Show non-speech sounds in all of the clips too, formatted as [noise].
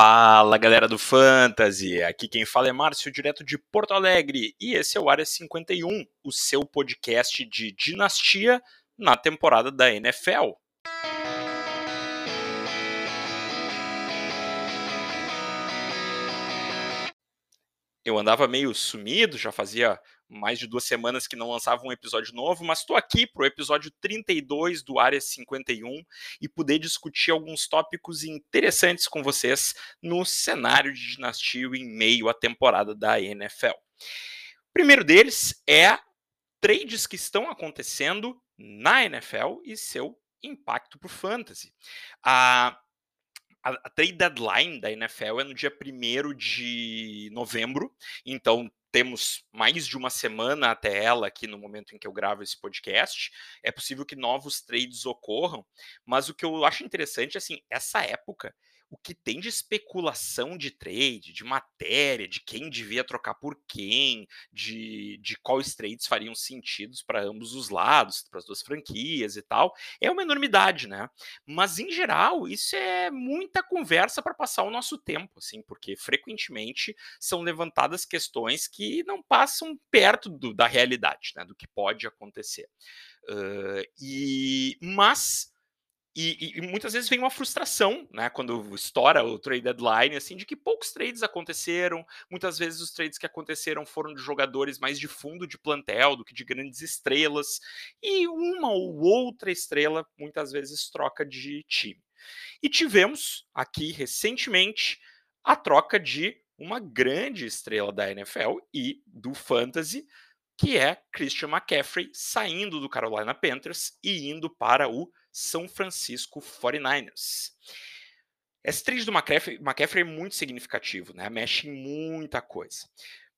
Fala galera do Fantasy, aqui quem fala é Márcio, direto de Porto Alegre, e esse é o Área 51, o seu podcast de dinastia na temporada da NFL. Eu andava meio sumido, já fazia mais de duas semanas que não lançava um episódio novo, mas estou aqui para o episódio 32 do Área 51 e poder discutir alguns tópicos interessantes com vocês no cenário de dinastia em meio à temporada da NFL. O primeiro deles é trades que estão acontecendo na NFL e seu impacto para o fantasy. A a, trade deadline da NFL é no dia 1 de novembro, então temos mais de uma semana até ela aqui no momento em que eu gravo esse podcast. É possível que novos trades ocorram, mas o que eu acho interessante assim, essa época o que tem de especulação de trade, de matéria, de quem devia trocar por quem, de, de quais trades fariam sentido para ambos os lados, para as duas franquias e tal, é uma enormidade, né? Mas em geral, isso é muita conversa para passar o nosso tempo, assim, porque frequentemente são levantadas questões que não passam perto do, da realidade, né? Do que pode acontecer. Uh, e mas e, e, muitas vezes vem uma frustração, né, quando estoura o trade deadline, assim, de que poucos trades aconteceram. Muitas vezes os trades que aconteceram foram de jogadores mais de fundo de plantel do que de grandes estrelas. E uma ou outra estrela muitas vezes troca de time. E tivemos aqui recentemente a troca de uma grande estrela da NFL e do Fantasy, que é Christian McCaffrey, saindo do Carolina Panthers e indo para o São Francisco 49ers. Esse trade do McCaffrey, McCaffrey é muito significativo, né? Mexe em muita coisa.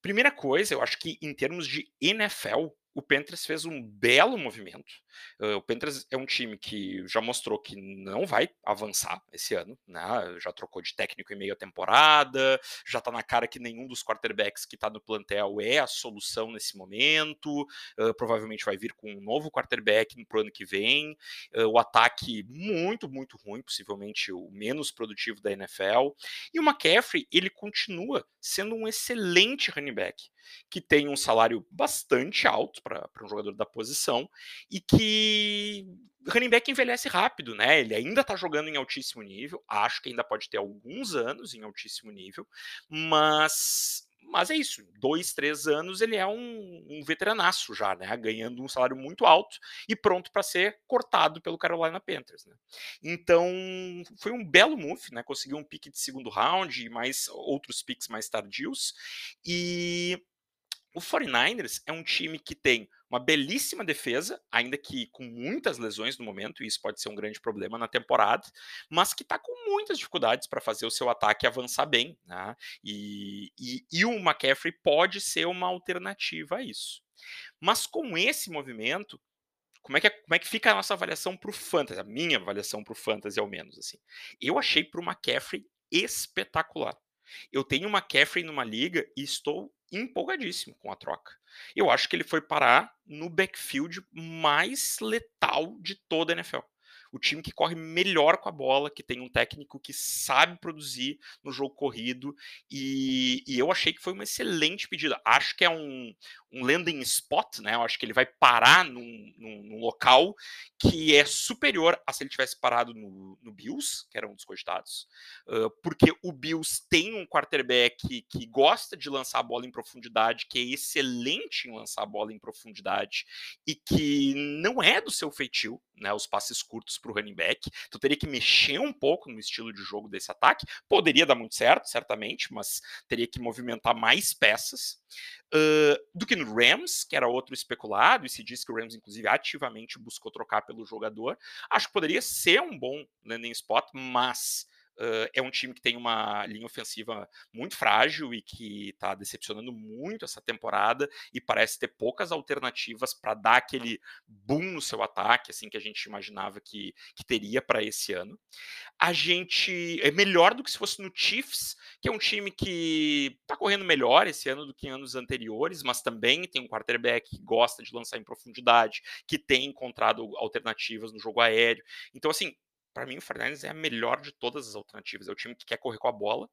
Primeira coisa, eu acho que em termos de NFL, o Panthers fez um belo movimento. Uh, o Panthers é um time que já mostrou que não vai avançar esse ano, né? Já trocou de técnico em meio à temporada, já está na cara que nenhum dos quarterbacks que está no plantel é a solução nesse momento. Uh, provavelmente vai vir com um novo quarterback no ano que vem. Uh, o ataque muito, muito ruim, possivelmente o menos produtivo da NFL. E o McCaffrey, ele continua sendo um excelente running back, que tem um salário bastante alto para um jogador da posição e que running back envelhece rápido, né? Ele ainda está jogando em altíssimo nível, acho que ainda pode ter alguns anos em altíssimo nível, mas mas é isso, dois, três anos ele é um, um veteranaço já, né? Ganhando um salário muito alto e pronto para ser cortado pelo Carolina Panthers, né? Então foi um belo move, né? Conseguiu um pique de segundo round e mais outros picks mais tardios e o 49ers é um time que tem uma belíssima defesa, ainda que com muitas lesões no momento, e isso pode ser um grande problema na temporada, mas que está com muitas dificuldades para fazer o seu ataque avançar bem. Né? E, e, e o McCaffrey pode ser uma alternativa a isso. Mas com esse movimento, como é que, é, como é que fica a nossa avaliação para o Fantasy? A minha avaliação para o Fantasy, ao menos. assim. Eu achei para o McCaffrey espetacular. Eu tenho uma McCaffrey numa liga e estou empolgadíssimo com a troca. Eu acho que ele foi parar no backfield mais letal de toda a NFL o time que corre melhor com a bola, que tem um técnico que sabe produzir no jogo corrido, e, e eu achei que foi uma excelente pedida. Acho que é um, um landing spot, né? Eu acho que ele vai parar num, num, num local que é superior a se ele tivesse parado no, no Bills, que era um dos cogitados, uh, porque o Bills tem um quarterback que gosta de lançar a bola em profundidade, que é excelente em lançar a bola em profundidade e que não é do seu feitio, né? Os passes curtos para o running back. Então teria que mexer um pouco no estilo de jogo desse ataque. Poderia dar muito certo, certamente, mas teria que movimentar mais peças. Do que no Rams, que era outro especulado, e se diz que o Rams, inclusive, ativamente buscou trocar pelo jogador. Acho que poderia ser um bom landing spot, mas Uh, é um time que tem uma linha ofensiva muito frágil e que está decepcionando muito essa temporada e parece ter poucas alternativas para dar aquele boom no seu ataque, assim que a gente imaginava que, que teria para esse ano. A gente é melhor do que se fosse no Chiefs, que é um time que está correndo melhor esse ano do que anos anteriores, mas também tem um quarterback que gosta de lançar em profundidade, que tem encontrado alternativas no jogo aéreo. Então, assim, para mim o 49ers é a melhor de todas as alternativas. É o time que quer correr com a bola,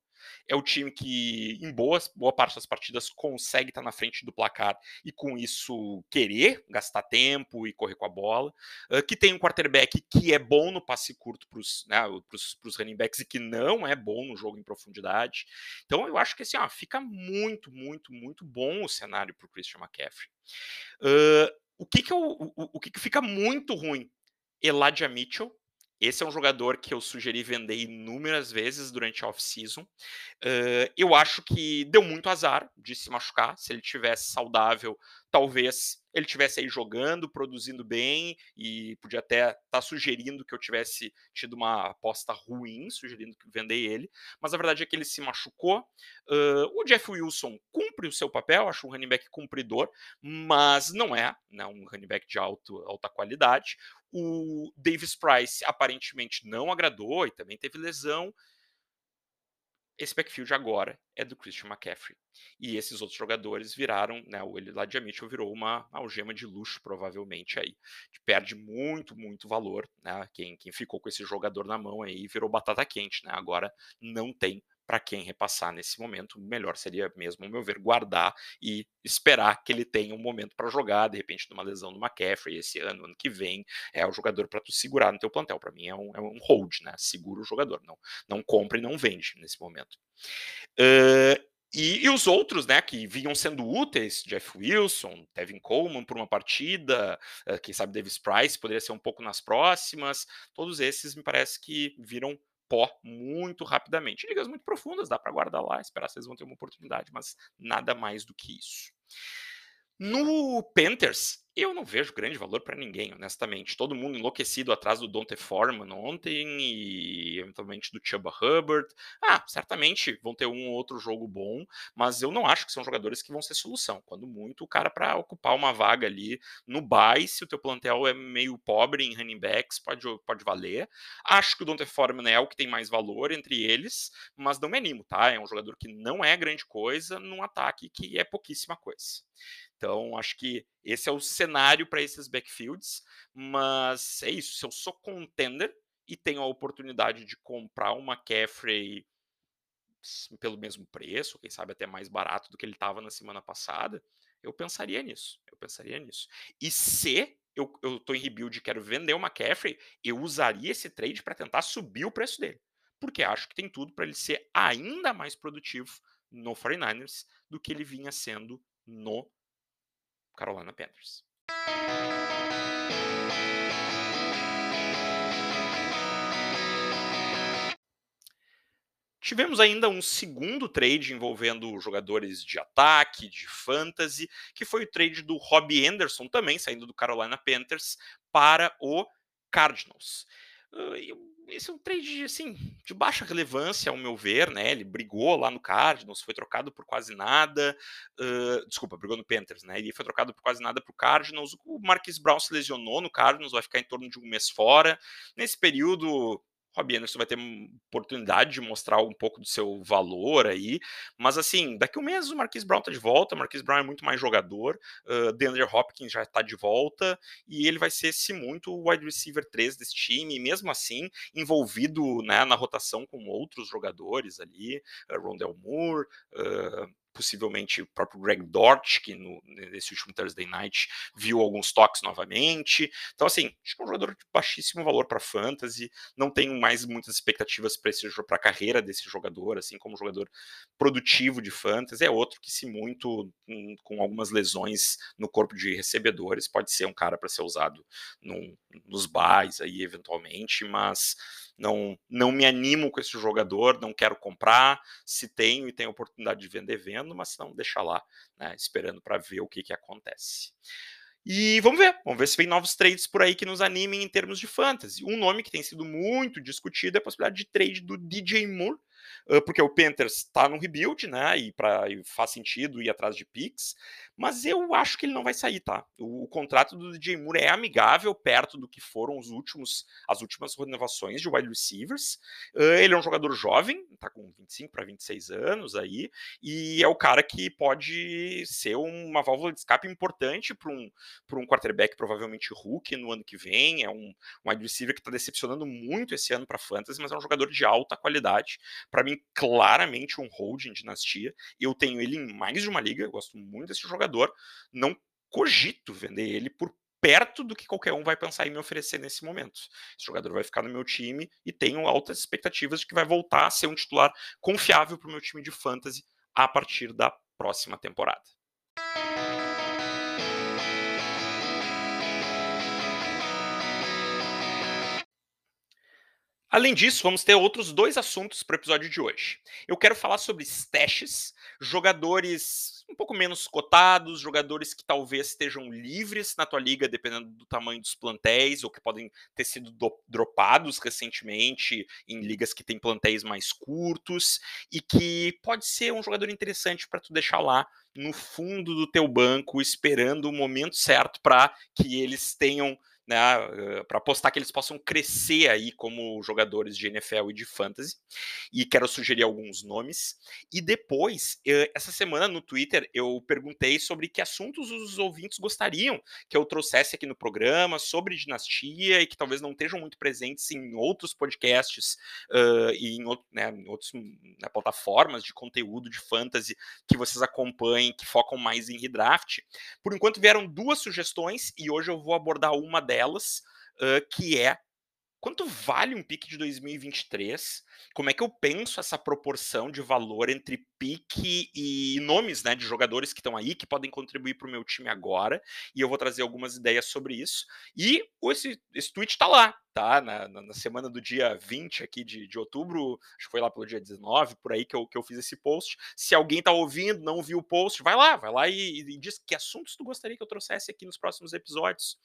é o time que, em boas, boa parte das partidas, consegue estar na frente do placar e, com isso, querer gastar tempo e correr com a bola. Uh, que tem um quarterback que é bom no passe curto para os né, running backs e que não é bom no jogo em profundidade. Então, eu acho que assim, ó, fica muito, muito, muito bom o cenário para o Christian McCaffrey. Uh, o que, que, eu, o, o que, que fica muito ruim? Elijah Mitchell, esse é um jogador que eu sugeri vender inúmeras vezes durante a off-season. Uh, eu acho que deu muito azar de se machucar. Se ele tivesse saudável, talvez ele tivesse aí jogando, produzindo bem e podia até estar tá sugerindo que eu tivesse tido uma aposta ruim, sugerindo que vendei ele. Mas a verdade é que ele se machucou. Uh, o Jeff Wilson cumpre o seu papel, acho um running back cumpridor, mas não é né, um running back de alto, alta qualidade. O Davis Price aparentemente não agradou e também teve lesão. Esse backfield agora é do Christian McCaffrey. E esses outros jogadores viraram, né, o Elijah Mitchell virou uma algema de luxo, provavelmente, aí. Perde muito, muito valor, né? Quem, quem ficou com esse jogador na mão aí virou batata quente, né? Agora não tem para quem repassar nesse momento, melhor seria mesmo, ao meu ver, guardar e esperar que ele tenha um momento para jogar, de repente, numa lesão do McCaffrey esse ano, ano que vem, é o jogador para tu segurar no teu plantel. Para mim é um, é um hold, né? Segura o jogador, não, não compra e não vende nesse momento. Uh, e, e, os outros, né, que vinham sendo úteis, Jeff Wilson, Tevin Coleman por uma partida, quem sabe Davis Price poderia ser um pouco nas próximas, todos esses me parece que viram pó muito rapidamente. Ligas muito profundas, dá para guardar lá, esperar eles vão ter uma oportunidade, mas nada mais do que isso. No Panthers, eu não vejo grande valor para ninguém, honestamente. Todo mundo enlouquecido atrás do Dante Foreman ontem e eventualmente do Chuba Hubbard. Ah, certamente vão ter um ou outro jogo bom, mas eu não acho que são jogadores que vão ser solução. Quando muito, o cara para ocupar uma vaga ali no bye, se o teu plantel é meio pobre em running backs, pode, pode valer. Acho que o Dante Foreman é o que tem mais valor entre eles, mas não me animo, tá? É um jogador que não é grande coisa num ataque que é pouquíssima coisa. Então, acho que esse é o cenário para esses backfields, mas é isso. Se eu sou contender e tenho a oportunidade de comprar uma McCaffrey pelo mesmo preço, quem sabe até mais barato do que ele estava na semana passada, eu pensaria nisso. Eu pensaria nisso. E se eu, tô em rebuild e quero vender uma McCaffrey, eu usaria esse trade para tentar subir o preço dele. Porque acho que tem tudo para ele ser ainda mais produtivo no 49ers do que ele vinha sendo no Carolina Panthers. Tivemos ainda um segundo trade envolvendo jogadores de ataque, de fantasy, que foi o trade do Robbie Anderson, também saindo do Carolina Panthers, para o Cardinals. Esse é um trade assim de baixa relevância ao meu ver, né? Ele brigou lá no Cardinals, foi trocado por quase nada. Uh, desculpa, brigou no Panthers, né? Ele foi trocado por quase nada para o Cardinals. O Marquis Brown se lesionou no Cardinals, vai ficar em torno de um mês fora. Nesse período, Robbie Anderson vai ter oportunidade de mostrar um pouco do seu valor aí, mas assim, daqui a um mês o Marquis Brown tá de volta, o Marquis Brown é muito mais jogador, uh, DeAndre Hopkins já tá de volta, e ele vai ser, se muito, o wide receiver 3 desse time, e mesmo assim, envolvido né, na rotação com outros jogadores ali, uh, Rondell Moore, uh, possivelmente o próprio Greg Dort, que no, nesse último Thursday Night viu alguns toques novamente. Então, assim, acho que é um jogador de baixíssimo valor para fantasy. Não tenho mais muitas expectativas para a carreira desse jogador, assim como jogador produtivo de fantasy. É outro que, se muito, um, com algumas lesões no corpo de recebedores, pode ser um cara para ser usado num, nos buys aí, eventualmente, mas não, não me animo com esse jogador, não quero comprar. Se tenho e tenho oportunidade de vender, vendo, mas não, deixa lá, né, esperando para ver o que, que acontece. E vamos ver, vamos ver se vem novos trades por aí que nos animem em termos de fantasy. Um nome que tem sido muito discutido é a possibilidade de trade do DJ Moore porque o Panthers está no rebuild, né? E, pra, e faz sentido ir atrás de picks. Mas eu acho que ele não vai sair, tá? O, o, contrato do DJ Moore é amigável perto do que foram os últimos, as últimas renovações de wide receivers. Uh, ele é um jogador jovem, tá com 25 para 26 anos aí, e é o cara que pode ser uma válvula de escape importante para um, um quarterback provavelmente rookie no ano que vem. É um, um wide receiver que está decepcionando muito esse ano para fantasy, mas é um jogador de alta qualidade. Para mim, claramente um holding dinastia. Eu tenho ele em mais de uma liga, eu gosto muito desse jogador jogador, não cogito vender ele por perto do que qualquer um vai pensar em me oferecer nesse momento. Esse jogador vai ficar no meu time e tenho altas expectativas de que vai voltar a ser um titular confiável para o meu time de fantasy a partir da próxima temporada. Além disso, vamos ter outros dois assuntos para o episódio de hoje. Eu quero falar sobre stashes, jogadores um pouco menos cotados, jogadores que talvez estejam livres na tua liga, dependendo do tamanho dos plantéis, ou que podem ter sido dropados recentemente em ligas que têm plantéis mais curtos, e que pode ser um jogador interessante para tu deixar lá no fundo do teu banco, esperando o momento certo para que eles tenham né, eh, para apostar que eles possam crescer aí como jogadores de NFL e de fantasy. E quero sugerir alguns nomes. E depois, eh, essa semana no Twitter, eu perguntei sobre que assuntos os ouvintes gostariam que eu trouxesse aqui no programa, sobre dinastia e que talvez não estejam muito presentes em outros podcasts uh, e em, né, em outras né, plataformas de conteúdo de fantasy que vocês acompanhem, que focam mais em redraft. Por enquanto vieram duas sugestões e hoje eu vou abordar uma delas delas, uh, que é quanto vale um pique de 2023? Como é que eu penso essa proporção de valor entre pique e nomes né, de jogadores que estão aí, que podem contribuir para o meu time agora? E eu vou trazer algumas ideias sobre isso. E esse, esse tweet está lá, tá? Na, na, semana do dia 20 aqui de, de outubro, acho que foi lá pelo dia 19, por aí que eu, que eu fiz esse post. Se alguém tá ouvindo, não viu o post, vai lá, vai lá e, e diz que assuntos tu gostaria que eu trouxesse aqui nos próximos episódios.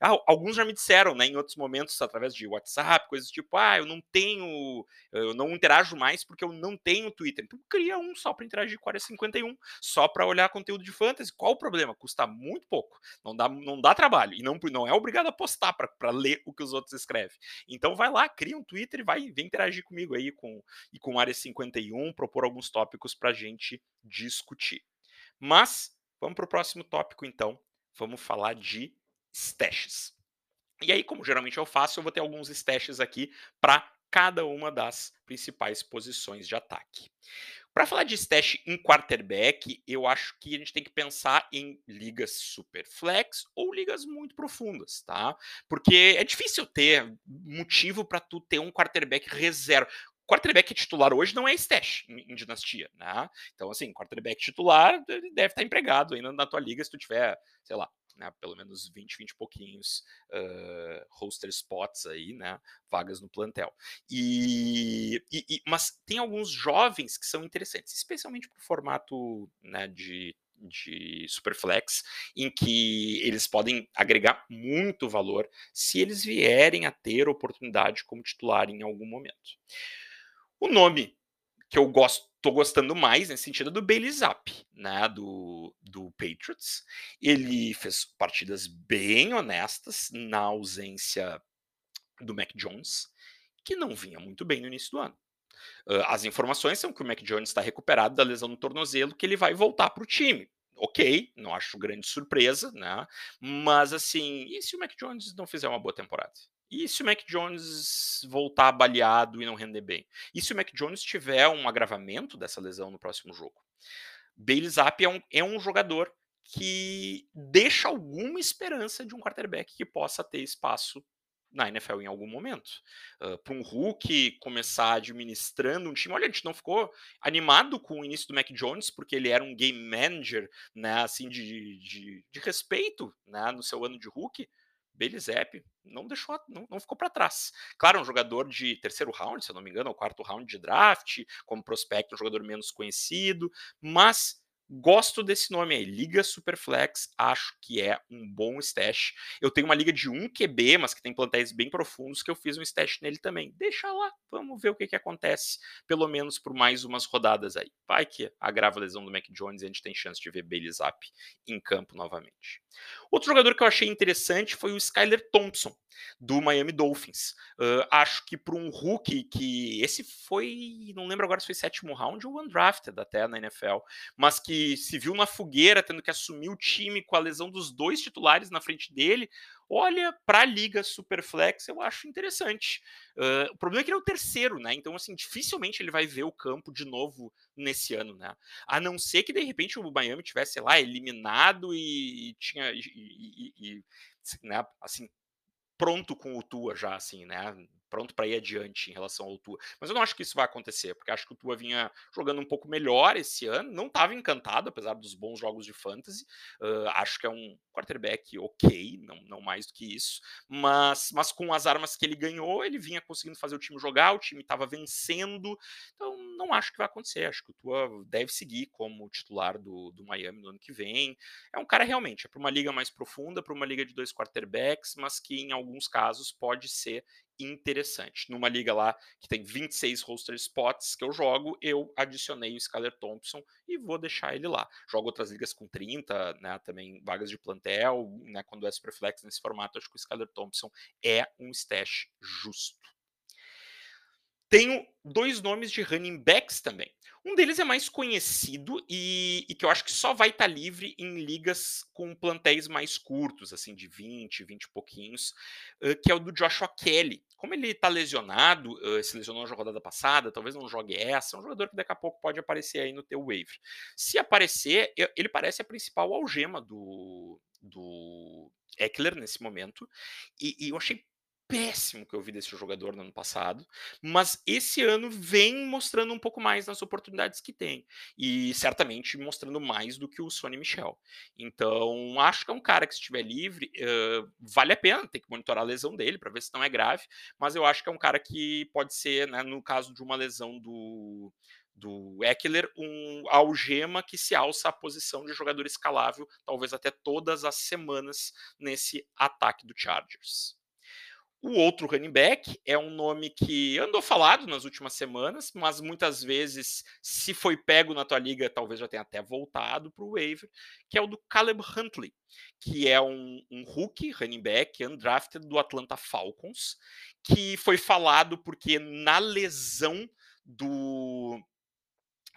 Ah, alguns já me disseram, né, em outros momentos, através de WhatsApp, coisas tipo, ah, eu não tenho, eu não interajo mais porque eu não tenho Twitter. Então cria um só para interagir com a área 51, só para olhar conteúdo de fantasy. Qual o problema? Custa muito pouco, não dá, não dá trabalho e não, não é obrigado a postar para ler o que os outros escrevem escreve. Então vai lá, cria um Twitter e vai vem interagir comigo aí com, e com Área 51, propor alguns tópicos para a gente discutir. Mas vamos para o próximo tópico então. Vamos falar de stashes. E aí, como geralmente eu faço, eu vou ter alguns stashes aqui para cada uma das principais posições de ataque. Para falar de stash em quarterback, eu acho que a gente tem que pensar em ligas super flex ou ligas muito profundas, tá? Porque é difícil ter motivo para tu ter um quarterback reserva quarterback titular hoje não é stash em, dinastia, né? Então, assim, quarterback titular deve estar empregado ainda na tua liga se tu tiver, sei lá, né, pelo menos 20, 20 e pouquinhos uh, roster spots aí, né, vagas no plantel. E, e, e, mas tem alguns jovens que são interessantes, especialmente para o formato né, de de Superflex, em que eles podem agregar muito valor se eles vierem a ter oportunidade como titular em algum momento. O nome que eu gosto tô gostando mais nesse sentido do Bailey Zapp, né, do, do Patriots. Ele fez partidas bem honestas na ausência do Mac Jones, que não vinha muito bem no início do ano. Uh, as informações são que o Mac Jones está recuperado da lesão no tornozelo, que ele vai voltar para o time. Ok, não acho grande surpresa, né? Mas assim, e se o Mac Jones não fizer uma boa temporada? E se o Mac Jones voltar baleado e não render bem? E se o Mac Jones tiver um agravamento dessa lesão no próximo jogo? Bailey Zapp é um, é um jogador que deixa alguma esperança de um quarterback que possa ter espaço na NFL em algum momento. Uh, para um Hulk começar administrando um time. Olha, a gente não ficou animado com o início do Mac Jones, porque ele era um game manager, né, assim, de, de, de respeito, né, no seu ano de Hulk. Belizep não deixou, não, não ficou para trás. Claro, um jogador de terceiro round, se eu não me engano, ou quarto round de draft, como prospecto, um jogador menos conhecido, mas Gosto desse nome aí, Liga Superflex, acho que é um bom stash. Eu tenho uma liga de 1 QB, mas que tem plantéis bem profundos, que eu fiz um stash nele também. Deixa lá, vamos ver o que, que acontece, pelo menos por mais umas rodadas aí. Vai que agrava a lesão do Mac Jones e a gente tem chance de ver Bailey Zapp em campo novamente. Outro jogador que eu achei interessante foi o Skyler Thompson, do Miami Dolphins. Uh, acho que para um rookie que esse foi, não lembro agora se foi sétimo round ou undrafted até na NFL, mas que se viu na fogueira tendo que assumir o time com a lesão dos dois titulares na frente dele. Olha, para a liga Superflex eu acho interessante. Uh, o problema é que ele é o terceiro, né? Então, assim, dificilmente ele vai ver o campo de novo nesse ano, né? A não ser que de repente o Miami tivesse, sei lá, eliminado e, e tinha. E, e, né, assim, pronto com o Tua já, assim, né? Pronto para ir adiante em relação ao Tua. Mas eu não acho que isso vai acontecer, porque acho que o Tua vinha jogando um pouco melhor esse ano. Não estava encantado, apesar dos bons jogos de fantasy. Uh, acho que é um quarterback ok, não, não mais do que isso. Mas, mas com as armas que ele ganhou, ele vinha conseguindo fazer o time jogar, o time estava vencendo. Então não acho que vai acontecer. Acho que o Tua deve seguir como titular do, do Miami no ano que vem. É um cara realmente, é para uma liga mais profunda, para uma liga de dois quarterbacks, mas que em alguns casos pode ser interessante. Numa liga lá que tem 26 roster spots que eu jogo, eu adicionei o Skyler Thompson e vou deixar ele lá. Jogo outras ligas com 30, né, também vagas de plantel, né, quando é Superflex nesse formato, acho que o Skyler Thompson é um stash justo. Tenho dois nomes de running backs também. Um deles é mais conhecido e, e que eu acho que só vai estar tá livre em ligas com plantéis mais curtos, assim, de 20, 20 e pouquinhos, que é o do Joshua Kelly. Como ele está lesionado, uh, se lesionou na rodada passada, talvez não jogue essa, é um jogador que daqui a pouco pode aparecer aí no teu waiver. Se aparecer, ele parece a principal algema do, do Eckler nesse momento, e, e eu achei péssimo que eu vi desse jogador no ano passado, mas esse ano vem mostrando um pouco mais nas oportunidades que tem e certamente mostrando mais do que o Sony Michel. Então acho que é um cara que se estiver livre uh, vale a pena, tem que monitorar a lesão dele para ver se não é grave, mas eu acho que é um cara que pode ser, né, no caso de uma lesão do do Eckler, um algema que se alça à posição de jogador escalável, talvez até todas as semanas nesse ataque do Chargers. O outro running back é um nome que andou falado nas últimas semanas, mas muitas vezes, se foi pego na tua liga, talvez já tenha até voltado para o waiver, que é o do Caleb Huntley, que é um, um rookie running back undrafted do Atlanta Falcons, que foi falado porque na lesão do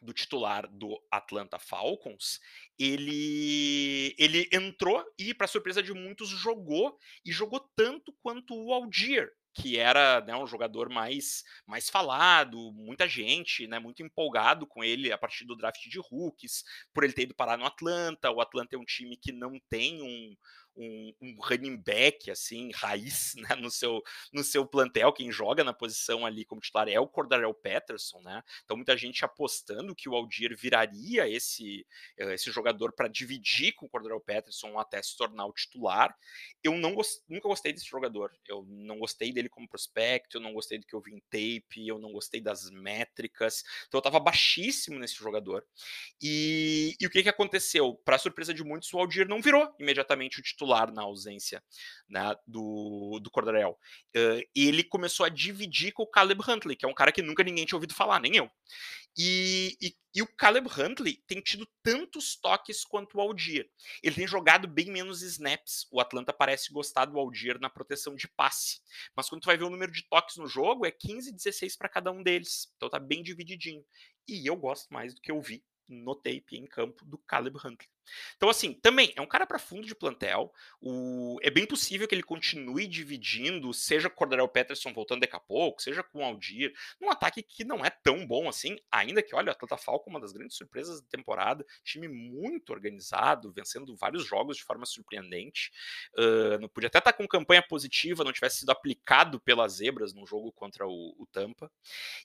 do titular do Atlanta Falcons, ele ele entrou e para surpresa de muitos jogou e jogou tanto quanto o Algier, que era né, um jogador mais, mais falado, muita gente, né, muito empolgado com ele a partir do draft de rookies, por ele ter ido parar no Atlanta. O Atlanta é um time que não tem um, um, um, running back assim raiz [laughs] né, no seu no seu plantel quem joga na posição ali como titular é o Cordarel Patterson né então muita gente apostando que o Aldir viraria esse eh, esse jogador para dividir com o Cordarel Patterson até se tornar o titular. Eu não gost, nunca gostei desse jogador eu não gostei dele como prospecto eu não gostei do que eu vi em tape eu não gostei das métricas então eu estava baixíssimo nesse jogador. E, e o que que aconteceu? Para surpresa de muitos o Aldir não virou imediatamente o titular titular na ausência né, do, do Cordarel. Uh, ele começou a dividir com o Caleb Huntley, que é um cara que nunca ninguém tinha ouvido falar, nem eu. E, e, e, o Caleb Huntley tem tido tantos toques quanto o Aldir. Ele tem jogado bem menos snaps. O Atlanta parece gostar do Aldir na proteção de passe. Mas quando tu vai ver o número de toques no jogo, é 15, 16 para cada um deles. Então tá bem divididinho. E eu gosto mais do que eu vi no tape em campo do Caleb Huntley. Então, assim, também é um cara para fundo de plantel. O... É bem possível que ele continue dividindo, seja com o Cordarel Peterson voltando daqui a pouco, seja com o Aldir, num ataque que não é tão bom assim, ainda que, olha, o Atlanta Falcon, uma das grandes surpresas da temporada, time muito organizado, vencendo vários jogos de forma surpreendente. Uh, não podia até estar tá com campanha positiva, não tivesse sido aplicado pelas zebras no jogo contra o, o Tampa.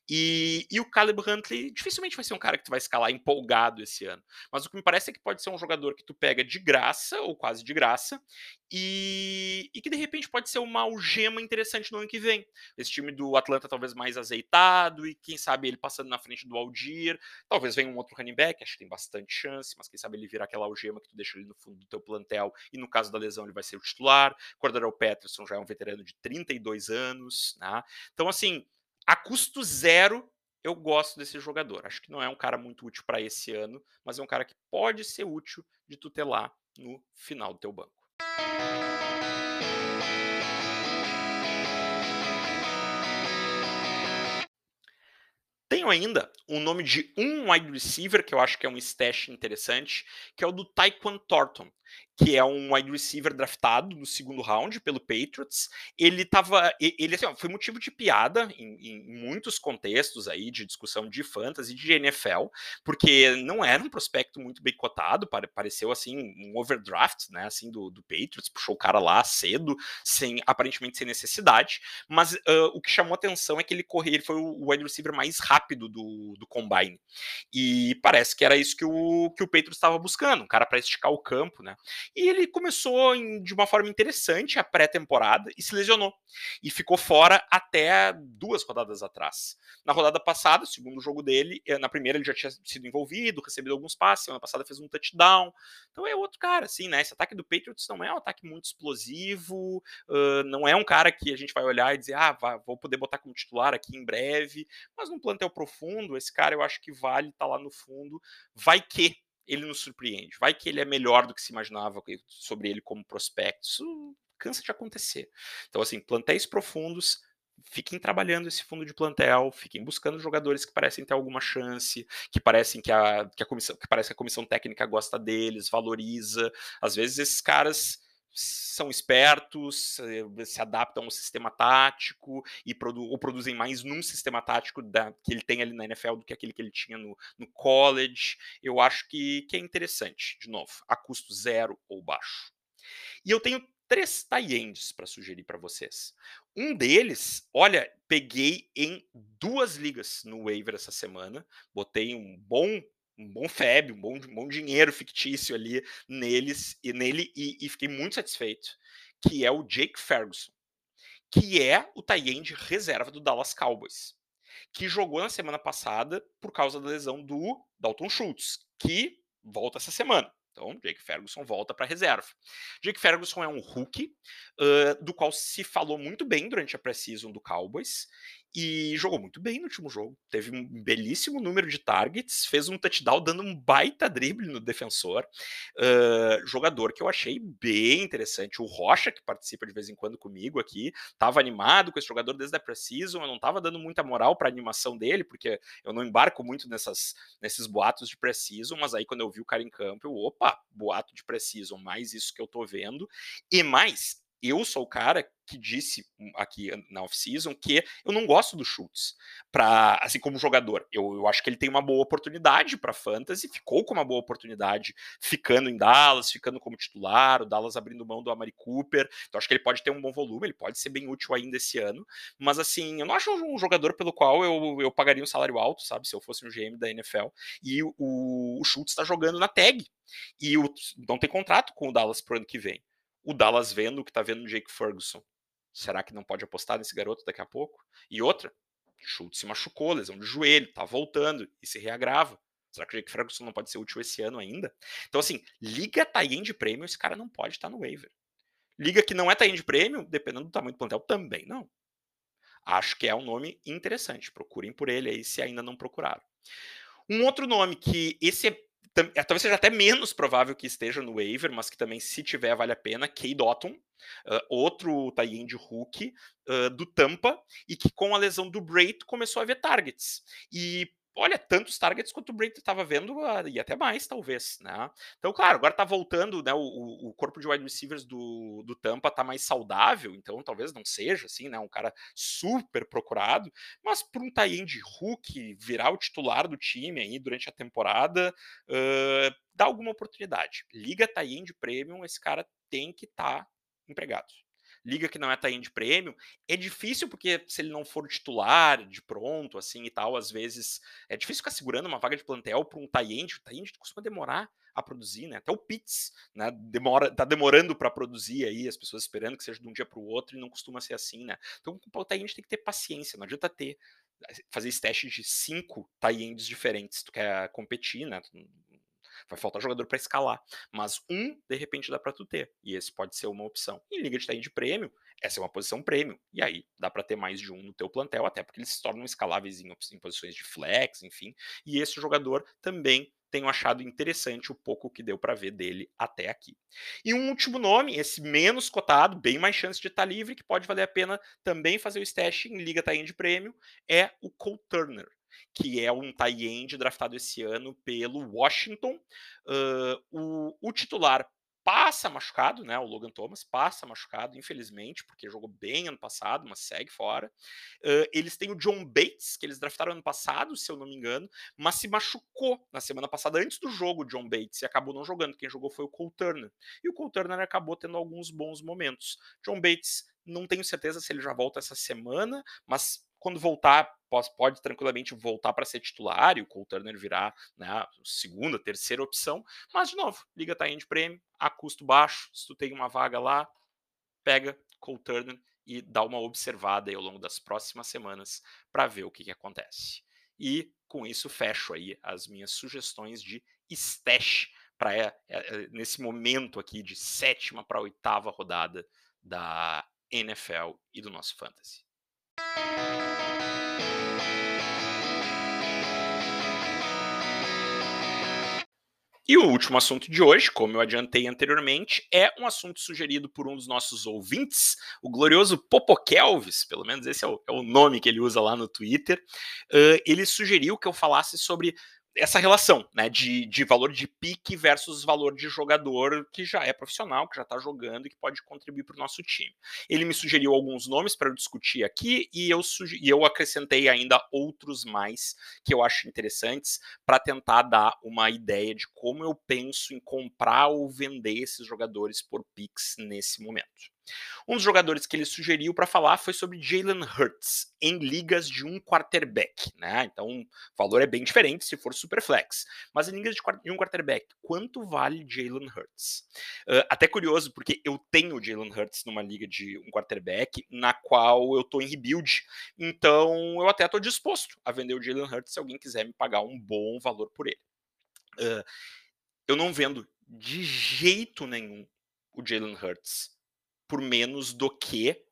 E, e o Caleb Huntley dificilmente vai ser um cara que vai escalar empolgado esse ano. Mas o que me parece é que pode ser um jogador que tu pega de graça, ou quase de graça, e, e, que de repente pode ser uma algema interessante no ano que vem. Esse time do Atlanta talvez mais azeitado, e quem sabe ele passando na frente do Aldir, talvez venha um outro running back, acho que tem bastante chance, mas quem sabe ele virar aquela algema que tu deixa ali no fundo do teu plantel, e no caso da lesão ele vai ser o titular. Cordero Peterson já é um veterano de 32 anos, né? Então assim, a custo zero eu gosto desse jogador. Acho que não é um cara muito útil para esse ano, mas é um cara que pode ser útil de tutelar no final do teu banco. Tenho ainda o nome de um wide receiver que eu acho que é um stash interessante, que é o do Taekwon Thornton que é um wide receiver draftado no segundo round pelo Patriots. Ele tava. Ele assim, foi motivo de piada em, em, muitos contextos aí de discussão de fantasy de NFL, porque não era um prospecto muito bem cotado, pareceu assim um overdraft, né? Assim, do, do Patriots, puxou o cara lá cedo, sem aparentemente sem necessidade. Mas uh, o que chamou atenção é que ele correu, ele foi o wide receiver mais rápido do, do combine. E parece que era isso que o, que o Patriots estava buscando, um cara para esticar o campo, né? E ele começou em, de uma forma interessante a pré-temporada e se lesionou. E ficou fora até duas rodadas atrás. Na rodada passada, segundo jogo dele, eh, na primeira ele já tinha sido envolvido, recebido alguns passes, semana passada fez um touchdown. Então é outro cara, assim, né? Esse ataque do Patriots não é um ataque muito explosivo, uh, não é um cara que a gente vai olhar e dizer, ah, vou poder botar como titular aqui em breve, mas num plantel profundo, esse cara eu acho que vale tá lá no fundo. Vai que ele nos surpreende. Vai que ele é melhor do que se imaginava sobre ele como prospecto. Isso cansa de acontecer. Então, assim, plantéis profundos, fiquem trabalhando esse fundo de plantel, fiquem buscando jogadores que parecem ter alguma chance, que parecem que a, que a comissão, que parece que a comissão técnica gosta deles, valoriza. Às vezes esses caras são espertos, eh, se adaptam ao sistema tático e produ ou produzem mais num sistema tático da, que ele tem ali na NFL do que aquele que ele tinha no, no college. Eu acho que, que é interessante, de novo, a custo zero ou baixo. E eu tenho três tie-ends para sugerir para vocês. Um deles, olha, peguei em duas ligas no waiver essa semana, botei um bom um bom FEB, um bom, um bom dinheiro fictício ali neles e nele e, e, fiquei muito satisfeito, que é o Jake Ferguson, que é o tie reserva do Dallas Cowboys, que jogou na semana passada por causa da lesão do Dalton Schultz, que volta essa semana. Então, Jake Ferguson volta para reserva. Jake Ferguson é um rookie, uh, do qual se falou muito bem durante a pré-season do Cowboys, e jogou muito bem no último jogo. Teve um belíssimo número de targets, fez um touchdown dando um baita drible no defensor. Uh, jogador que eu achei bem interessante. O Rocha, que participa de vez em quando comigo aqui, estava animado com esse jogador desde a preseason. Eu não estava dando muita moral para a animação dele, porque eu não embarco muito nessas, nesses boatos de preseason, mas aí quando eu vi o cara em campo, eu, opa, boato de preseason, mais isso que eu tô vendo. E mais, eu sou o cara que disse hum, aqui na off-season que eu não gosto do Schultz, para assim como jogador. Eu, eu acho que ele tem uma boa oportunidade para fantasy, ficou com uma boa oportunidade ficando em Dallas, ficando como titular, o Dallas abrindo mão do Amari Cooper. Então acho que ele pode ter um bom volume, ele pode ser bem útil ainda esse ano, mas assim, eu não acho um jogador pelo qual eu, eu pagaria um salário alto, sabe, se eu fosse um GM da NFL. E o, o Schultz está jogando na tag e o, não tem contrato com o Dallas pro ano que vem o Dallas vendo o que está vendo no Jake Ferguson. Será que não pode apostar nesse garoto daqui a pouco? E outra, Schultz se machucou, lesão de joelho, tá voltando e se reagrava. Será que o Jake Ferguson não pode ser útil esse ano ainda? Então, assim, liga tie de prêmio, esse cara não pode estar tá no waiver. Liga que não é tie de prêmio, dependendo do tamanho do plantel, também não. Acho que é um nome interessante. Procurem por ele aí se ainda não procuraram. Um outro nome que esse é, talvez seja até menos provável que esteja no waiver, mas que também, se tiver, vale a pena. Kay Dotton, uh, outro tie de Hulk uh, do Tampa, e que com a lesão do Brait começou a ver targets. E olha, tantos targets quanto o Brady estava vendo, uh, e até mais, talvez, né? Então, claro, agora está voltando, né? O, o, corpo de wide receivers do, do Tampa está mais saudável, então talvez não seja, assim, né? Um cara super procurado, mas para um tie de Hulk virar o titular do time aí durante a temporada, uh, dá alguma oportunidade. Liga tie de premium, esse cara tem que estar tá empregado. Liga que não é tie de prêmio, é difícil porque se ele não for titular de pronto, assim e tal, às vezes é difícil ficar segurando uma vaga de plantel para um tie end. O tie end costuma demorar a produzir, né? Até o Pitts, né? Demora, tá demorando para produzir aí, as pessoas esperando que seja de um dia para o outro e não costuma ser assim, né? Então o tie end tem que ter paciência, não adianta ter fazer esse teste de cinco tie ends diferentes, tu quer competir, né? Vai faltar jogador para escalar. Mas um, de repente, dá para tu ter. E esse pode ser uma opção. Em liga de de prêmio, essa é uma posição prêmio. E aí dá para ter mais de um no teu plantel, até porque eles se tornam escaláveis em, em posições de flex, enfim. E esse jogador também tenho achado interessante o pouco que deu para ver dele até aqui. E um último nome, esse menos cotado, bem mais chance de estar tá livre, que pode valer a pena também fazer o stash em Liga Tie de Prêmio, é o Cole Turner que é um tie end draftado esse ano pelo Washington. Uh, o, o, titular passa machucado, né? O Logan Thomas passa machucado, infelizmente, porque jogou bem ano passado, mas segue fora. Uh, eles têm o John Bates, que eles draftaram ano passado, se eu não me engano, mas se machucou na semana passada, antes do jogo, o John Bates, e acabou não jogando. Quem jogou foi o Cole Turner. E o Cole Turner acabou tendo alguns bons momentos. John Bates, não tenho certeza se ele já volta essa semana, mas quando voltar, pode, pode tranquilamente voltar para ser titular e o Cole Turner virar né, segunda, terceira opção. Mas, de novo, liga tá de prêmio, a custo baixo. Se tu tem uma vaga lá, pega Cole Turner e dá uma observada ao longo das próximas semanas para ver o que, que acontece. E com isso fecho aí as minhas sugestões de stash para é, é, nesse momento aqui de sétima para oitava rodada da NFL e do nosso fantasy. E o último assunto de hoje, como eu adiantei anteriormente, é um assunto sugerido por um dos nossos ouvintes, o glorioso Popokelvis, pelo menos esse é o, é o nome que ele usa lá no Twitter. Uh, ele sugeriu que eu falasse sobre essa relação né, de, de valor de pique versus valor de jogador que já é profissional, que já está jogando e que pode contribuir para o nosso time. Ele me sugeriu alguns nomes para eu discutir aqui e eu, e eu acrescentei ainda outros mais que eu acho interessantes para tentar dar uma ideia de como eu penso em comprar ou vender esses jogadores por picks nesse momento. Um dos jogadores que ele sugeriu para falar foi sobre Jalen Hurts em ligas de um quarterback, né? Então, o valor é bem diferente se for superflex. Mas em ligas de um quarterback, quanto vale Jalen Hurts? Uh, até curioso, porque eu tenho Jalen Hurts numa liga de um quarterback na qual eu estou em rebuild. Então, eu até estou disposto a vender o Jalen Hurts se alguém quiser me pagar um bom valor por ele. Uh, eu não vendo de jeito nenhum o Jalen Hurts por menos do que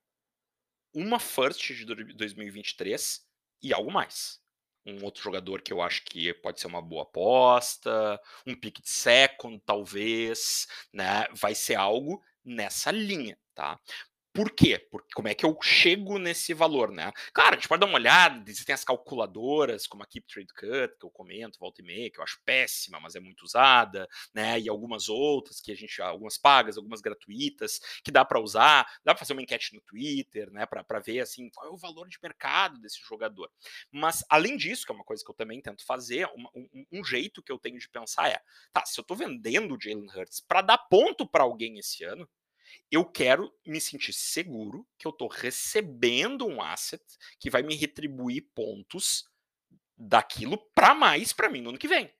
uma first de 2023 e algo mais. Um outro jogador que eu acho que pode ser uma boa aposta, um pick de second, talvez, né? Vai ser algo nessa linha, tá? Por quê? Porque como é que eu chego nesse valor, né? Claro, a gente pode dar uma olhada, existem as calculadoras, como a Keep Trade Cut, que eu comento, volta e meia, que eu acho péssima, mas é muito usada, né? E algumas outras que a gente, algumas pagas, algumas gratuitas, que dá para usar, dá para fazer uma enquete no Twitter, né? Para ver, assim, qual é o valor de mercado desse jogador. Mas, além disso, que é uma coisa que eu também tento fazer, um, um jeito que eu tenho de pensar é, tá, se eu tô vendendo o Jalen Hurts para dar ponto para alguém esse ano, eu quero me sentir seguro que eu estou recebendo um asset que vai me retribuir pontos daquilo para mais para mim no ano que vem.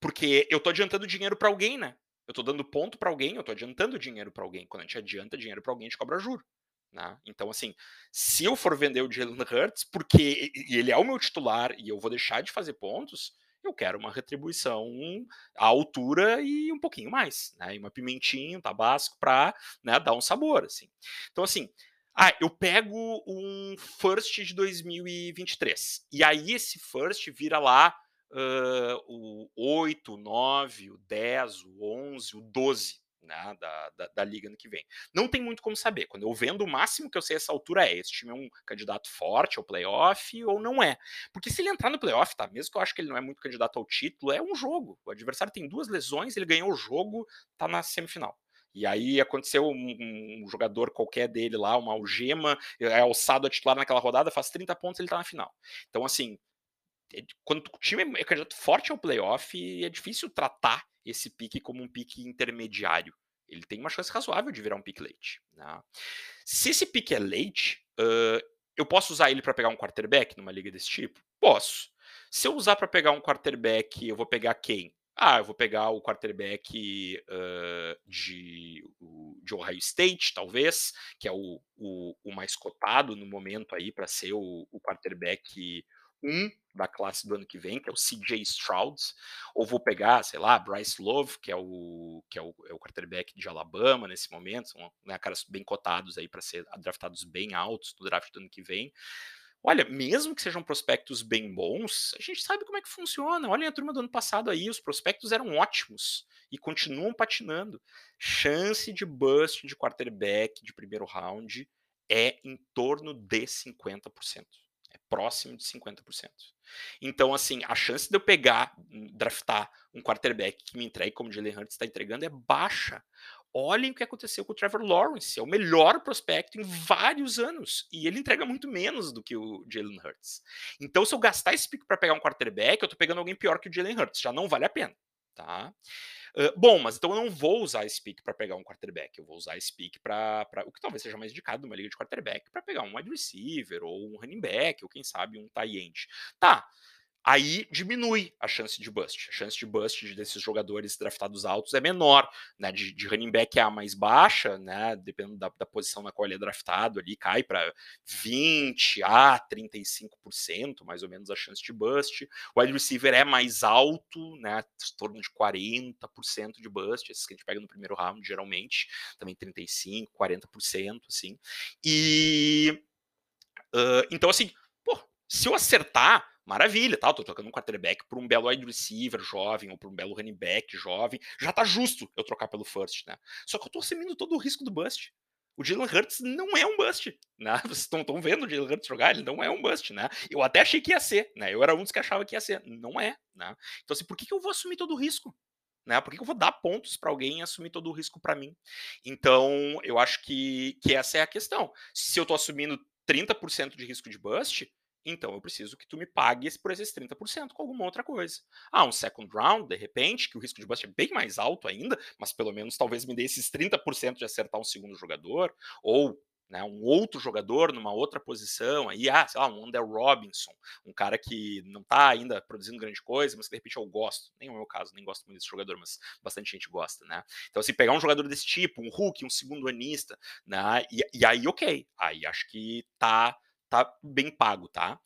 Porque eu estou adiantando dinheiro para alguém, né? Eu estou dando ponto para alguém, eu estou adiantando dinheiro para alguém. Quando a gente adianta dinheiro para alguém, a gente cobra juro. Né? Então, assim, se eu for vender o Jalen Hurts, porque ele é o meu titular e eu vou deixar de fazer pontos, eu quero uma retribuição à altura e um pouquinho mais, né? E uma pimentinha, um tabasco para né, dar um sabor, assim. Então, assim, ah, eu pego um first de 2023 e aí esse first vira lá uh, o 8, o 9, o 10, o 11, o 12 né, da, da, da, liga no que vem. Não tem muito como saber. Quando eu vendo, o máximo que eu sei essa altura é: esse time é um candidato forte ao playoff ou não é. Porque se ele entrar no playoff, tá? Mesmo que eu acho que ele não é muito candidato ao título, é um jogo. O adversário tem duas lesões, ele ganhou o jogo, tá na semifinal. E aí aconteceu um, um, jogador qualquer dele lá, uma algema, é alçado a titular naquela rodada, faz 30 pontos ele tá na final. Então, assim, quando o time é candidato forte ao playoff, é difícil tratar esse pique como um pique intermediário. Ele tem uma chance razoável de virar um pick late. Né? Se esse pick é late, uh, eu posso usar ele para pegar um quarterback numa liga desse tipo? Posso. Se eu usar para pegar um quarterback, eu vou pegar quem? Ah, eu vou pegar o quarterback uh, de, de Ohio State, talvez, que é o, o, o mais cotado no momento aí para ser o, o quarterback 1 da classe do ano que vem, que é o CJ Stroud, ou vou pegar, sei lá, Bryce Love, que é o que é o, é o quarterback de Alabama nesse momento, são né, caras bem cotados aí para ser draftados bem altos no draft do ano que vem. Olha, mesmo que sejam prospectos bem bons, a gente sabe como é que funciona. Olhem a turma do ano passado aí, os prospectos eram ótimos e continuam patinando. Chance de bust de quarterback de primeiro round é em torno de 50%. É próximo de 50%. Então, assim, a chance de eu pegar, hum, draftar um quarterback que me entregue como o Jalen Hurts está entregando é baixa. Olhem o que aconteceu com o Trevor Lawrence, é o melhor prospecto em vários anos, e ele entrega muito menos do que o Jalen Hurts. Então, se eu gastar esse pick para pegar um quarterback, eu estou pegando alguém pior que o Jalen Hurts, já não vale a pena, tá? Uh, bom, mas então eu não vou usar esse pick para pegar um quarterback, eu vou usar esse pick para o que talvez seja mais indicado numa liga de quarterback, para pegar um wide receiver ou um running back, ou quem sabe um tight end. Tá, aí diminui a chance de bust. A chance de bust desses jogadores draftados altos é menor, né? De, de running back é a mais baixa, né? Dependendo da, da posição na qual ele é draftado, ali cai para 20 a 35%, mais ou menos a chance de bust. O wide receiver é mais alto, né? Em torno de 40% de bust, esses que a gente pega no primeiro round, geralmente, também 35, 40%, assim. E uh, então, assim, pô, se eu acertar maravilha, tá? tô trocando um quarterback por um belo wide receiver jovem ou por um belo running back jovem, já tá justo eu trocar pelo first, né? Só que eu tô assumindo todo o risco do bust. O Jalen Hurts não é um bust, né? [laughs] Vocês estão vendo o Jalen Hurts jogar, ele não é um bust, né? Eu até achei que ia ser, né? Eu era um dos que achava que ia ser, não é, né? Então assim, por que, que eu vou assumir todo o risco? Né? Por que, que eu vou dar pontos para alguém e assumir todo o risco para mim? Então, eu acho que, que essa é a questão. Se eu tô assumindo 30% de risco de bust, então eu preciso que tu me pagues por esses 30% com alguma outra coisa. Ah, um second round, de repente, que o risco de bust é bem mais alto ainda, mas pelo menos talvez me dê esses 30% de acertar um segundo jogador, ou né, um outro jogador numa outra posição, aí, ah, sei lá, um Under Robinson, um cara que não está ainda produzindo grande coisa, mas que de repente eu gosto. Nem é o meu caso, nem gosto muito desse jogador, mas bastante gente gosta, né? Então, se assim, pegar um jogador desse tipo, um Hulk, um segundo anista, né? E, e aí, ok. Aí acho que tá tá bem pago, tá?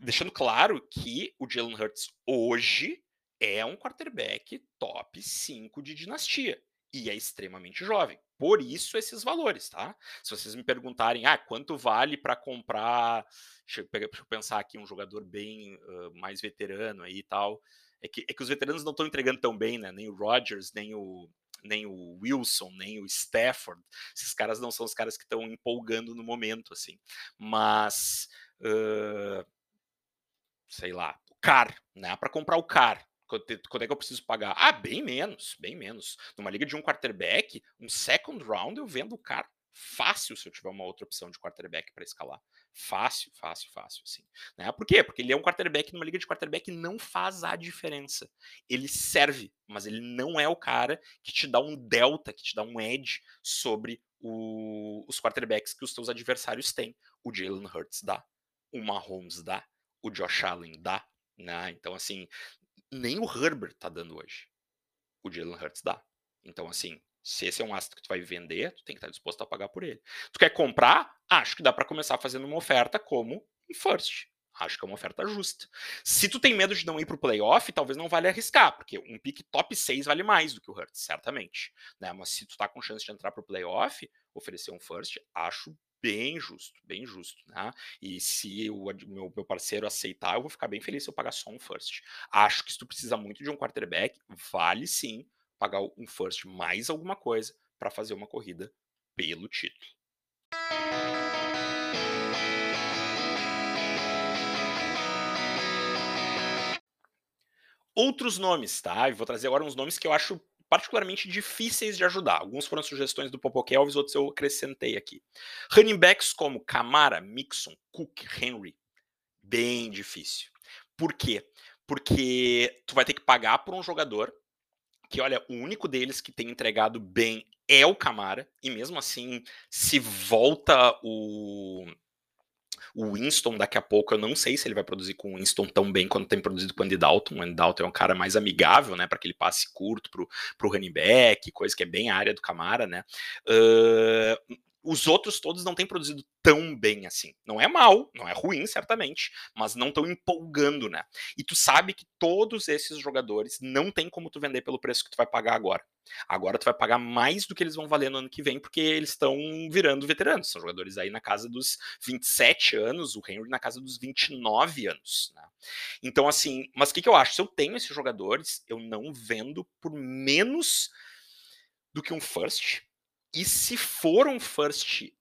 Deixando claro que o Jalen Hurts hoje é um quarterback top 5 de dinastia e é extremamente jovem. Por isso esses valores, tá? Se vocês me perguntarem, ah, quanto vale para comprar, deixa eu, pensar aqui um jogador bem uh, mais veterano aí e tal, é que, é que os veteranos não estão entregando tão bem, né? Nem o Rodgers, nem o nem o Wilson, nem o Stafford. Esses caras não são os caras que estão empolgando no momento, assim. Mas, uh, sei lá, o car, né? Para comprar o car, quando é que eu preciso pagar? Ah, bem menos, bem menos. Numa liga de um quarterback, um second round eu vendo o car fácil se eu tiver uma outra opção de quarterback para escalar. Fácil, fácil, fácil, assim. Né? Por quê? Porque ele é um quarterback numa liga de quarterback não faz a diferença. Ele serve, mas ele não é o cara que te dá um delta, que te dá um edge sobre o, os quarterbacks que os teus adversários têm. O Jalen Hurts dá, o Mahomes dá, o Josh Allen dá. Né? Então, assim, nem o Herbert tá dando hoje. O Jalen Hurts dá. Então, assim, se esse é um asset que tu vai vender, tu tem que estar disposto a pagar por ele. Tu quer comprar? Acho que dá para começar fazendo uma oferta como em first. Acho que é uma oferta justa. Se tu tem medo de não ir pro playoff, talvez não vale arriscar, porque um pick top 6 vale mais do que o Hurts, certamente. Né? Mas se tu tá com chance de entrar pro playoff, oferecer um first, acho bem justo, bem justo, né? E se o meu, meu, parceiro aceitar, eu vou ficar bem feliz se eu pagar só um first. Acho que se tu precisa muito de um quarterback, vale sim pagar um first mais alguma coisa para fazer uma corrida pelo título. Outros nomes, tá? Eu vou trazer agora uns nomes que eu acho particularmente difíceis de ajudar. Alguns foram sugestões do Popo Kelvis, outros eu acrescentei aqui. Running backs como Camara, Mixon, Cook, Henry, bem difícil. Por quê? Porque tu vai ter que pagar por um jogador que, olha, o único deles que tem entregado bem é o Camara, e mesmo assim, se volta o o Winston daqui a pouco, eu não sei se ele vai produzir com o Winston tão bem quanto tem produzido com o Andy Dalton. O Andy Dalton é um cara mais amigável, né, para aquele passe curto pro, pro running back, coisa que é bem a área do Camara, né. Uh, os outros todos não têm produzido tão bem assim. Não é mal, não é ruim, certamente, mas não estão empolgando, né? E tu sabe que todos esses jogadores não tem como tu vender pelo preço que tu vai pagar agora. Agora tu vai pagar mais do que eles vão valer no ano que vem, porque eles estão virando veteranos. São jogadores aí na casa dos 27 anos, o Henry na casa dos 29 anos. Né? Então, assim, mas o que, que eu acho? Se eu tenho esses jogadores, eu não vendo por menos do que um first e se for um first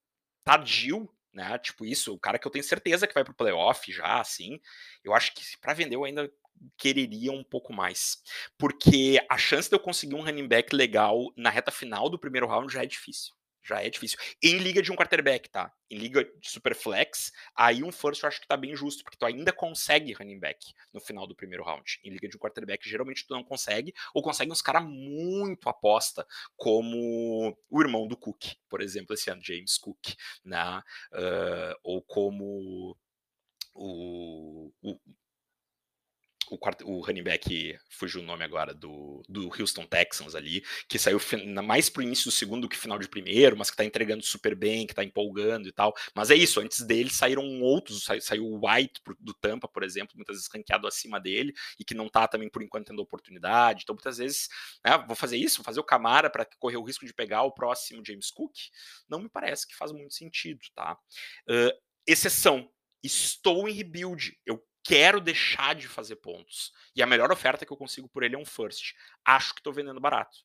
tardio, né? Tipo isso, o cara que eu tenho certeza que vai pro playoff já, assim, eu acho que para vender eu ainda quereria um pouco mais. Porque a chance de eu conseguir um running back legal na reta final do primeiro round já é difícil já é difícil. Em liga de um quarterback, tá? Em liga de superflex, aí um first eu acho que tá bem justo, porque tu ainda consegue running back no final do primeiro round. Em liga de um quarterback, geralmente tu não consegue, ou consegue uns caras muito aposta, como o irmão do Cook, por exemplo, esse ano, James Cook, né? Uh, ou como o, o o, o running back, fugiu o nome agora, do, do Houston Texans ali, que saiu mais pro início do segundo do que final de primeiro, mas que tá entregando super bem, que tá empolgando e tal. Mas é isso, antes dele saíram outros, saiu, saiu o White do Tampa, por exemplo, muitas vezes ranqueado acima dele, e que não tá também por enquanto tendo oportunidade. Então, muitas vezes, né, vou fazer isso, vou fazer o Camara para correr o risco de pegar o próximo James Cook, não me parece que faz muito sentido, tá? Uh, exceção, estou em rebuild. Eu quero deixar de fazer pontos. E a melhor oferta que eu consigo por ele é um first. Acho que estou vendendo barato.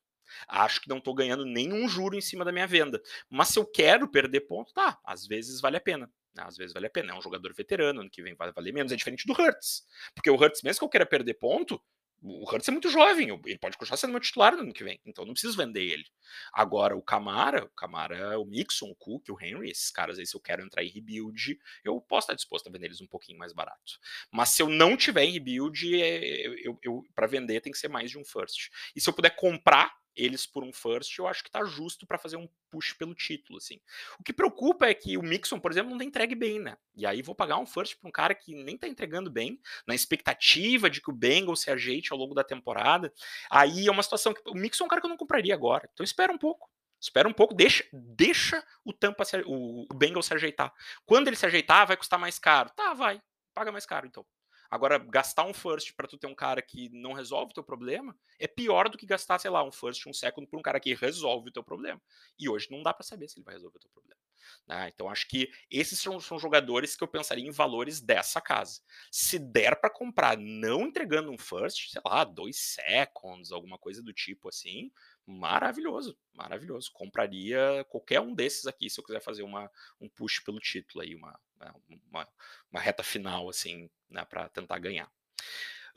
Acho que não estou ganhando nenhum juro em cima da minha venda. Mas se eu quero perder ponto, tá. Às vezes vale a pena. Às vezes vale a pena. É um jogador veterano, ano que vem vai valer menos. É diferente do Hurts. Porque o Hurts, mesmo que eu queira perder ponto, o Hurts é muito jovem, ele pode continuar sendo meu titular no ano que vem, então não preciso vender ele. Agora, o Camara, o Camara, o Mixon, o Cook, o Henry, esses caras aí, se eu quero entrar em rebuild, eu posso estar disposto a vender eles um pouquinho mais barato. Mas se eu não tiver em rebuild, é, eu, eu, eu para vender tem que ser mais de um first. E se eu puder comprar eles por um first, eu acho que tá justo para fazer um push pelo título, assim. O que preocupa é que o Mixon, por exemplo, não tá entregue bem, né? E aí vou pagar um first para um cara que nem tá entregando bem, na expectativa de que o Bengals se ajeite ao longo da temporada. Aí é uma situação que o Mixon é um cara que eu não compraria agora. Então espera um pouco. Espera um pouco, deixa, deixa o Tampa se, o, o Bengals se ajeitar. Quando ele se ajeitar, vai custar mais caro. Tá, vai. Paga mais caro então. Agora, gastar um first para tu ter um cara que não resolve o teu problema é pior do que gastar, sei lá, um first, um second por um cara que resolve o teu problema. E hoje não dá para saber se ele vai resolver o teu problema. Né? Então, acho que esses são, são, jogadores que eu pensaria em valores dessa casa. Se der para comprar não entregando um first, sei lá, dois seconds, alguma coisa do tipo assim, maravilhoso, maravilhoso. Compraria qualquer um desses aqui se eu quiser fazer uma, um push pelo título aí, uma, né, uma, uma reta final assim, né, para tentar ganhar.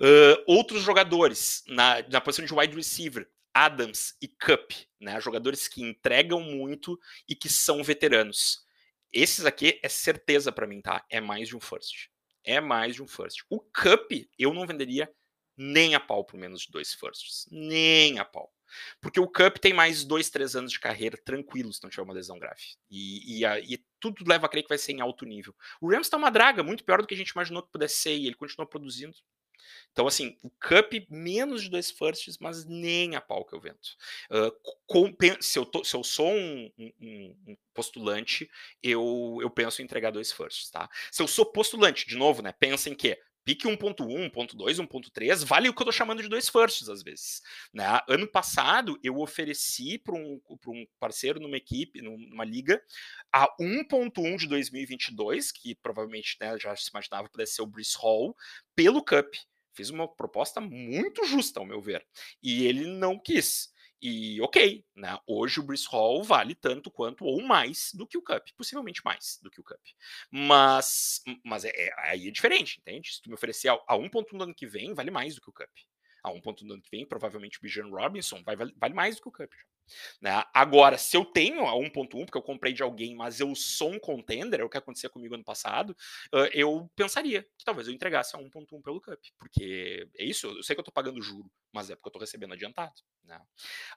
Uh, outros jogadores na, na posição de wide receiver, Adams e Cup, né, jogadores que entregam muito e que são veteranos. Esses aqui é certeza para mim, tá? É mais de um first. É mais de um first. O Cup eu não venderia nem a pau por menos de dois firsts. Nem a pau. Porque o Cup tem mais dois, três anos de carreira tranquilos se não tiver uma lesão grave. E, e, e, tudo leva a crer que vai ser em alto nível. O Rams está uma draga muito pior do que a gente imaginou que pudesse ser e ele continua produzindo. Então, assim, o Cup menos de dois firsts, mas nem a pau que eu vendo. Uh, com, se, eu tô, se, eu sou um, um, um, postulante, eu, eu penso em entregar dois firsts, tá? Se eu sou postulante, de novo, né? Pensa em que pique 1.1, 1.2, 1.3, vale o que eu tô chamando de dois firsts às vezes. Né? Ano passado, eu ofereci para um, um parceiro numa equipe, numa liga, a 1.1 de 2022, que provavelmente né, já se imaginava pudesse ser o Brice Hall, pelo Cup. Fiz uma proposta muito justa, ao meu ver. E ele não quis. E ok, né? Hoje o Brice Hall vale tanto quanto ou mais do que o Cup, possivelmente mais do que o Cup. Mas, mas é, é aí é diferente, entende? Se tu me oferecer a, a 1.1 no ano que vem, vale mais do que o Cup. A 1.1 no ano que vem, provavelmente o Bijan Robinson vai, vale, vale mais do que o Cup. Né? Agora, se eu tenho a 1.1, porque eu comprei de alguém, mas eu sou um contender, é o que acontecia comigo ano passado, eu pensaria que talvez eu entregasse a 1.1 pelo Cup. Porque é isso, eu sei que eu tô pagando juro, mas é porque eu tô recebendo adiantado. Né?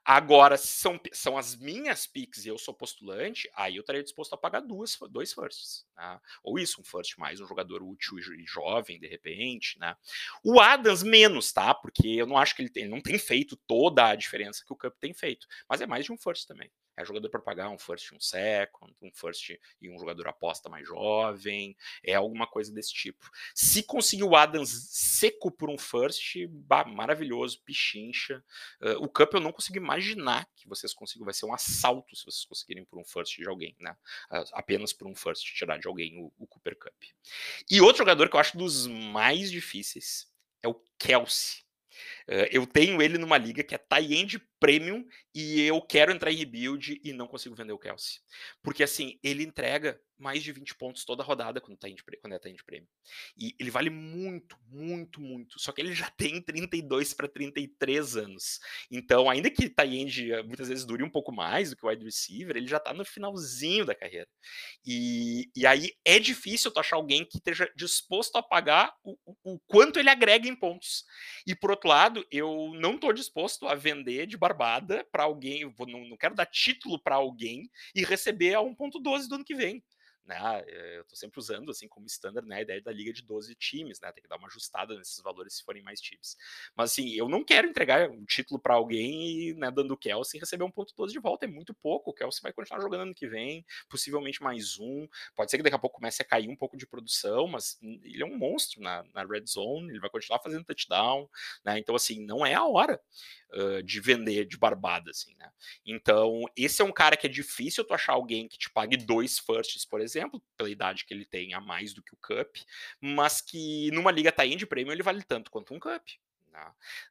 Agora, são, são as minhas picks e eu sou postulante, aí eu estaria disposto a pagar duas, dois firsts. Né? Ou isso, um first mais um jogador útil e jovem, de repente. Né? O Adams, menos, tá? Porque eu não acho que ele, tem, ele não tem feito toda a diferença que o Cup tem feito. Mas é mais de um first também. É jogador para pagar um first um second, um first e um jogador aposta mais jovem, é alguma coisa desse tipo. Se conseguir o Adams seco por um first, bah, maravilhoso, pichincha. Uh, o Cup eu não consigo imaginar que vocês consigam, vai ser um assalto se vocês conseguirem por um first de alguém, né? Uh, apenas por um first tirar de alguém o, o Cooper Cup. E outro jogador que eu acho dos mais difíceis é o Kelsey. Uh, eu tenho ele numa liga que é tie-end premium e eu quero entrar em rebuild e não consigo vender o Kelsey. Porque assim, ele entrega mais de 20 pontos toda rodada quando, tá de, quando é tie de prêmio. E ele vale muito, muito, muito. Só que ele já tem 32 para 33 anos. Então, ainda que tie-end eh, muitas vezes dure um pouco mais do que o wide receiver, ele já tá no finalzinho da carreira. E, e aí é difícil tu achar alguém que esteja disposto a pagar o, o, o quanto ele agrega em pontos. E por outro lado, eu não tô disposto a vender de barbada para alguém, não, não quero dar título para alguém e receber a 1.12 do ano que vem né? Eh, eu estou sempre usando assim como standard né, a ideia da liga de 12 times, né? Tem que dar uma ajustada nesses valores se forem mais times. Mas assim, eu não quero entregar um título para alguém e né, dando o Kelsey receber um ponto 12 de volta. É muito pouco. O Kelsey vai continuar jogando ano que vem, possivelmente mais um. Pode ser que daqui a pouco comece a cair um pouco de produção, mas ele é um monstro na, na red zone, ele vai continuar fazendo touchdown, né? Então, assim, não é a hora uh, de vender de barbada, assim, né? Então, esse é um cara que é difícil tu achar alguém que te pague dois firsts, por exemplo, pela idade que ele tem a mais do que o Cup, mas que numa liga tá de prêmio ele vale tanto quanto um Cup.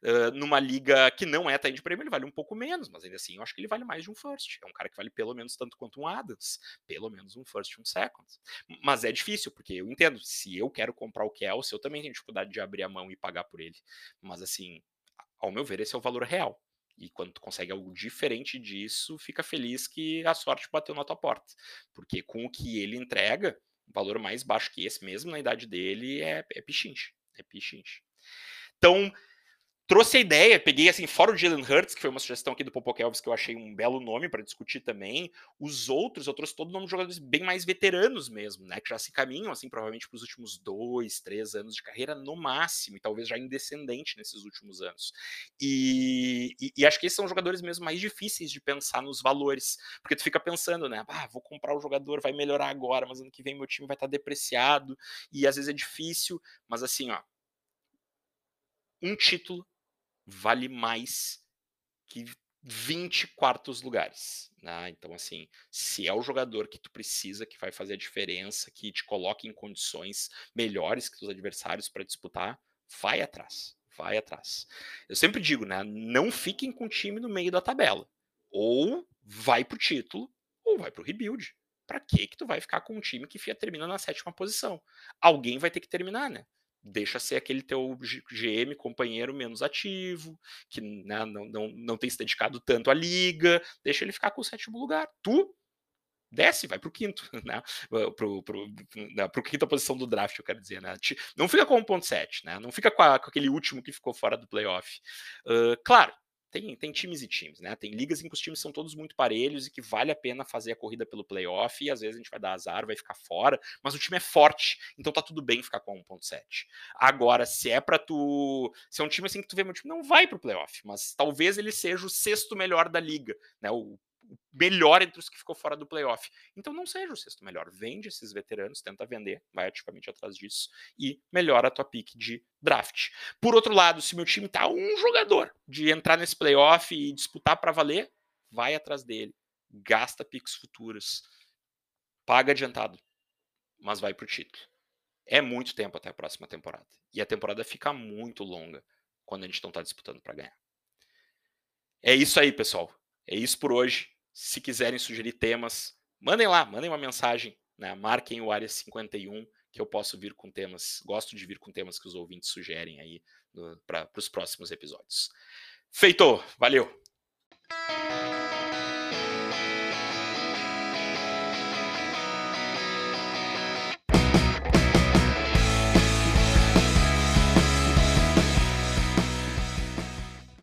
Uh, numa liga que não é tie de prêmio, ele vale um pouco menos, mas ainda assim eu acho que ele vale mais de um first. É um cara que vale pelo menos tanto quanto um Adams, pelo menos um first e um second. Mas é difícil, porque eu entendo, se eu quero comprar o Kelsey, eu também tenho dificuldade de abrir a mão e pagar por ele. Mas assim, ao meu ver, esse é o valor real. E quando tu consegue algo diferente disso, fica feliz que a sorte bateu na tua porta. Porque com o que ele entrega, um valor mais baixo que esse, mesmo na idade dele, é, é pichinche. É pichinche. Então, trouxe a ideia, peguei assim, fora o Jalen Hurts, que foi uma sugestão aqui do Popokelvis, que eu achei um belo nome para discutir também. Os outros, eu trouxe todo o nome de jogadores bem mais veteranos mesmo, né? Que já se caminham, assim, provavelmente para os últimos dois, três anos de carreira no máximo, e talvez já indescendente nesses últimos anos. E, e, e, acho que esses são jogadores mesmo mais difíceis de pensar nos valores, porque tu fica pensando, né? Ah, vou comprar o jogador, vai melhorar agora, mas ano que vem meu time vai estar tá depreciado, e às vezes é difícil, mas assim, ó. Um título vale mais que 20 quartos lugares. Né? Então, assim, se é o jogador que tu precisa, que vai fazer a diferença, que te coloca em condições melhores que os adversários para disputar, vai atrás. Vai atrás. Eu sempre digo, né? Não fiquem com o time no meio da tabela. Ou vai pro título, ou vai pro rebuild. Para que que tu vai ficar com um time que termina na sétima posição? Alguém vai ter que terminar, né? Deixa ser aquele teu GM, companheiro menos ativo, que né, não, não, não tem se dedicado tanto à liga, deixa ele ficar com o sétimo lugar. Tu desce, vai pro quinto, [laughs] né? Pro, pro, né, pro quinta posição do draft, eu quero dizer, né? Não fica com 1.7, né? Não fica com, a, com, aquele último que ficou fora do playoff. Uh, claro, tem, tem times e times, né? Tem ligas em que os times são todos muito parelhos e que vale a pena fazer a corrida pelo playoff, e às vezes a gente vai dar azar, vai ficar fora, mas o time é forte, então tá tudo bem ficar com 1.7. Agora, se é para tu, se é um time assim que tu vê meu time não vai pro playoff, mas talvez ele seja o sexto melhor da liga, né? O melhor entre os que ficou fora do playoff. Então não seja o sexto melhor. Vende esses veteranos, tenta vender, vai ativamente atrás disso e melhora a tua pick de draft. Por outro lado, se meu time tá um jogador de entrar nesse playoff e disputar para valer, vai atrás dele. Gasta picks futuros. Paga adiantado, mas vai pro título. É muito tempo até a próxima temporada. E a temporada fica muito longa quando a gente não tá disputando para ganhar. É isso aí, pessoal. É isso por hoje. Se quiserem sugerir temas, mandem lá, mandem uma mensagem, né? marquem o Área 51, que eu posso vir com temas, gosto de vir com temas que os ouvintes sugerem aí para os próximos episódios. Feito! Valeu!